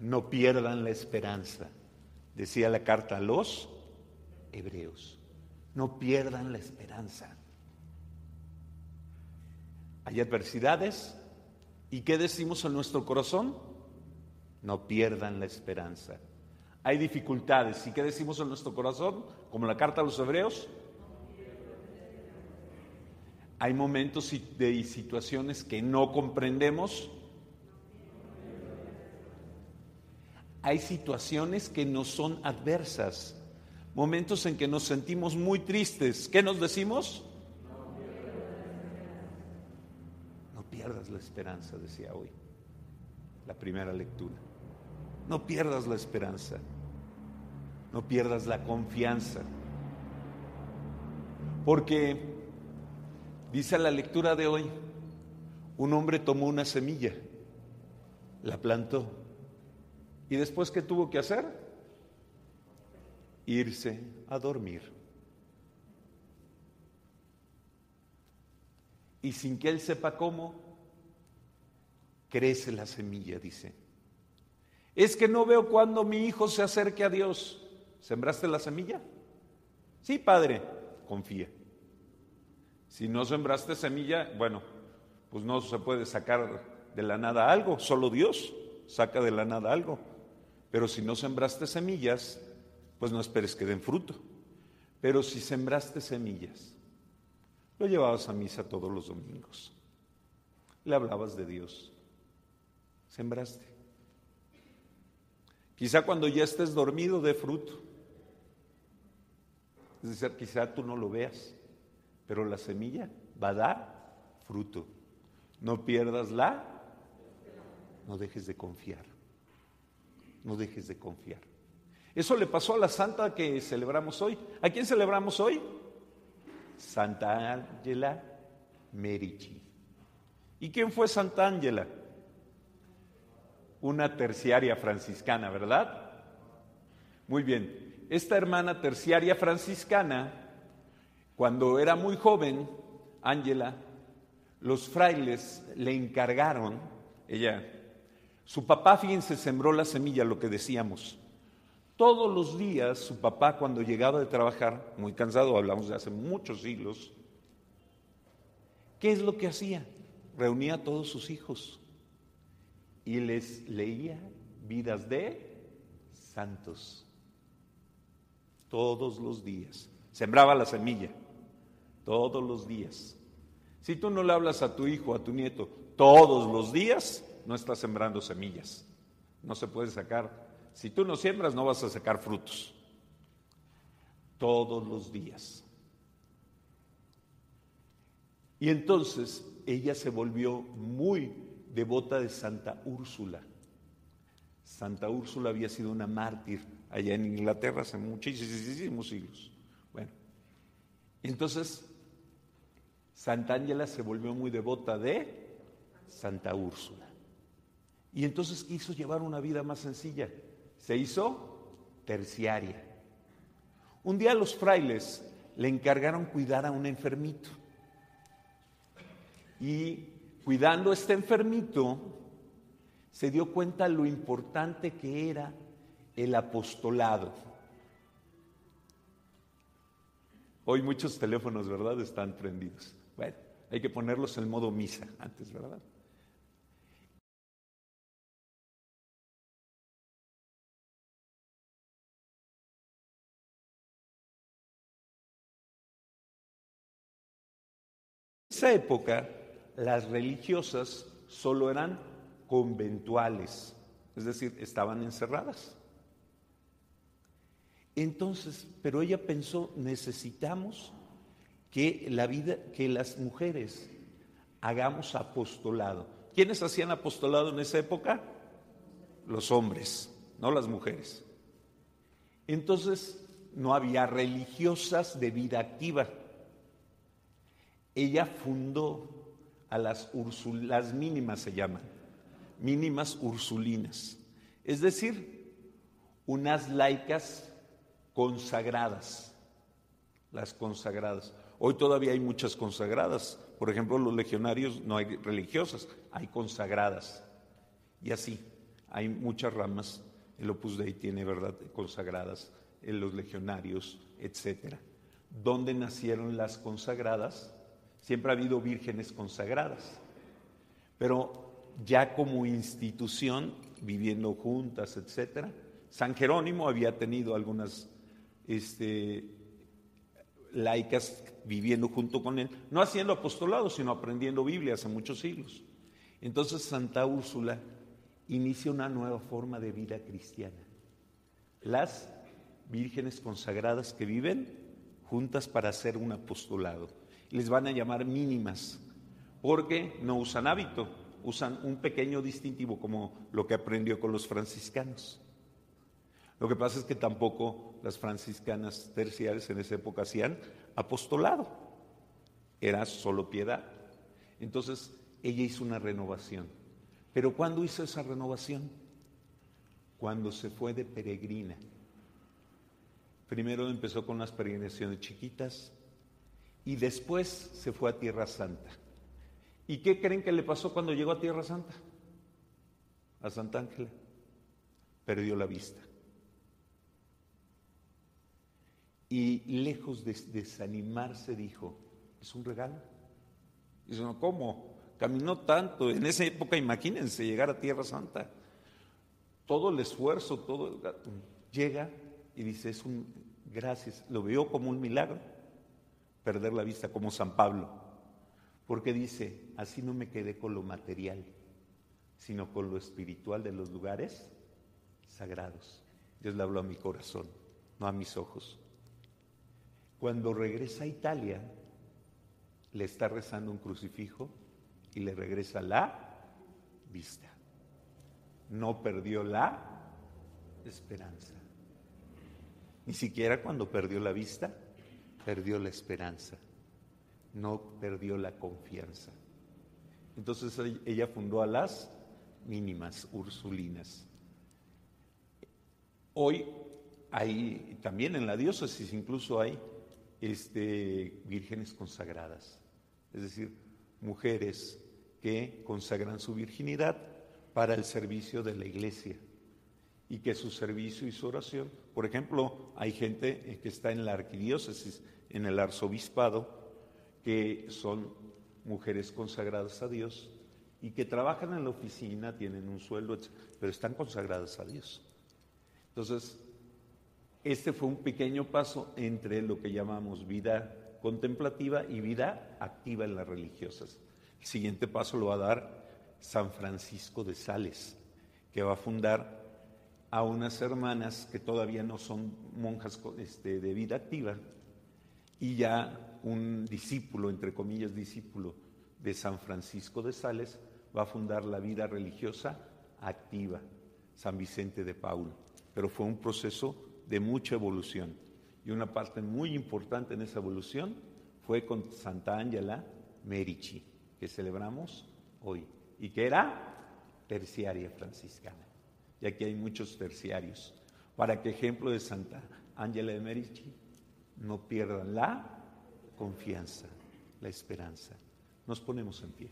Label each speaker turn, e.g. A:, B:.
A: no pierdan la esperanza. Decía la carta a los hebreos, no pierdan la esperanza. Hay adversidades y ¿qué decimos en nuestro corazón? No pierdan la esperanza. Hay dificultades y ¿qué decimos en nuestro corazón? Como la carta a los hebreos. Hay momentos y situaciones que no comprendemos hay situaciones que nos son adversas, momentos en que nos sentimos muy tristes. ¿Qué nos decimos? No pierdas la esperanza, decía hoy, la primera lectura. No pierdas la esperanza, no pierdas la confianza, porque dice la lectura de hoy, un hombre tomó una semilla, la plantó ¿Y después qué tuvo que hacer? Irse a dormir. Y sin que él sepa cómo, crece la semilla, dice. Es que no veo cuando mi hijo se acerque a Dios. ¿Sembraste la semilla? Sí, padre, confía. Si no sembraste semilla, bueno, pues no se puede sacar de la nada algo, solo Dios saca de la nada algo. Pero si no sembraste semillas, pues no esperes que den fruto. Pero si sembraste semillas, lo llevabas a misa todos los domingos, le hablabas de Dios, sembraste. Quizá cuando ya estés dormido dé fruto. Es decir, quizá tú no lo veas, pero la semilla va a dar fruto. No pierdas la, no dejes de confiar no dejes de confiar. Eso le pasó a la santa que celebramos hoy. ¿A quién celebramos hoy? Santa Ángela Merici. ¿Y quién fue Santa Ángela? Una terciaria franciscana, ¿verdad? Muy bien. Esta hermana terciaria franciscana, cuando era muy joven, Ángela, los frailes le encargaron, ella su papá, fíjense, sembró la semilla, lo que decíamos. Todos los días su papá, cuando llegaba de trabajar, muy cansado, hablamos de hace muchos siglos, ¿qué es lo que hacía? Reunía a todos sus hijos y les leía vidas de santos. Todos los días. Sembraba la semilla. Todos los días. Si tú no le hablas a tu hijo, a tu nieto, todos los días, no estás sembrando semillas. No se puede sacar. Si tú no siembras, no vas a sacar frutos. Todos los días. Y entonces ella se volvió muy devota de Santa Úrsula. Santa Úrsula había sido una mártir allá en Inglaterra hace muchísimos siglos. Bueno, entonces Santa Ángela se volvió muy devota de Santa Úrsula. Y entonces quiso llevar una vida más sencilla. Se hizo terciaria. Un día los frailes le encargaron cuidar a un enfermito. Y cuidando a este enfermito, se dio cuenta lo importante que era el apostolado. Hoy muchos teléfonos, ¿verdad?, están prendidos. Bueno, hay que ponerlos en modo misa antes, ¿verdad? Esa época las religiosas solo eran conventuales, es decir, estaban encerradas. Entonces, pero ella pensó, necesitamos que la vida, que las mujeres hagamos apostolado. ¿Quiénes hacían apostolado en esa época? Los hombres, no las mujeres. Entonces, no había religiosas de vida activa ella fundó a las las mínimas se llaman, mínimas ursulinas, es decir, unas laicas consagradas, las consagradas. Hoy todavía hay muchas consagradas, por ejemplo, los legionarios no hay religiosas, hay consagradas. Y así, hay muchas ramas. El Opus Dei tiene, ¿verdad?, consagradas, en los legionarios, etcétera. ¿Dónde nacieron las consagradas? Siempre ha habido vírgenes consagradas, pero ya como institución, viviendo juntas, etcétera. San Jerónimo había tenido algunas este, laicas viviendo junto con él, no haciendo apostolado, sino aprendiendo Biblia hace muchos siglos. Entonces Santa Úrsula inicia una nueva forma de vida cristiana. Las vírgenes consagradas que viven juntas para hacer un apostolado. Les van a llamar mínimas, porque no usan hábito, usan un pequeño distintivo como lo que aprendió con los franciscanos. Lo que pasa es que tampoco las franciscanas terciarias en esa época hacían apostolado, era solo piedad. Entonces ella hizo una renovación. Pero ¿cuándo hizo esa renovación? Cuando se fue de peregrina. Primero empezó con unas peregrinaciones chiquitas y después se fue a Tierra Santa. ¿Y qué creen que le pasó cuando llegó a Tierra Santa? A Santa Ángela. Perdió la vista. Y lejos de desanimarse dijo, es un regalo. Dice, no, ¿cómo? Caminó tanto. En esa época, imagínense, llegar a Tierra Santa. Todo el esfuerzo, todo llega y dice, es un gracias. Lo veo como un milagro, perder la vista como San Pablo. Porque dice, así no me quedé con lo material, sino con lo espiritual de los lugares sagrados. Dios le habló a mi corazón, no a mis ojos. Cuando regresa a Italia, le está rezando un crucifijo y le regresa la vista. No perdió la esperanza. Ni siquiera cuando perdió la vista, perdió la esperanza. No perdió la confianza. Entonces ella fundó a las mínimas ursulinas. Hoy hay, también en la diócesis incluso hay este, vírgenes consagradas, es decir, mujeres que consagran su virginidad para el servicio de la iglesia y que su servicio y su oración, por ejemplo, hay gente eh, que está en la arquidiócesis, en el arzobispado, que son mujeres consagradas a Dios y que trabajan en la oficina, tienen un sueldo, pero están consagradas a Dios. Entonces, este fue un pequeño paso entre lo que llamamos vida contemplativa y vida activa en las religiosas. El siguiente paso lo va a dar San Francisco de Sales, que va a fundar a unas hermanas que todavía no son monjas este, de vida activa y ya un discípulo, entre comillas discípulo de San Francisco de Sales, va a fundar la vida religiosa activa, San Vicente de Paul. Pero fue un proceso de mucha evolución y una parte muy importante en esa evolución fue con Santa Ángela Merici, que celebramos hoy y que era terciaria franciscana y aquí hay muchos terciarios, para que ejemplo de Santa Ángela de Merici no pierdan la confianza, la esperanza. Nos ponemos en pie.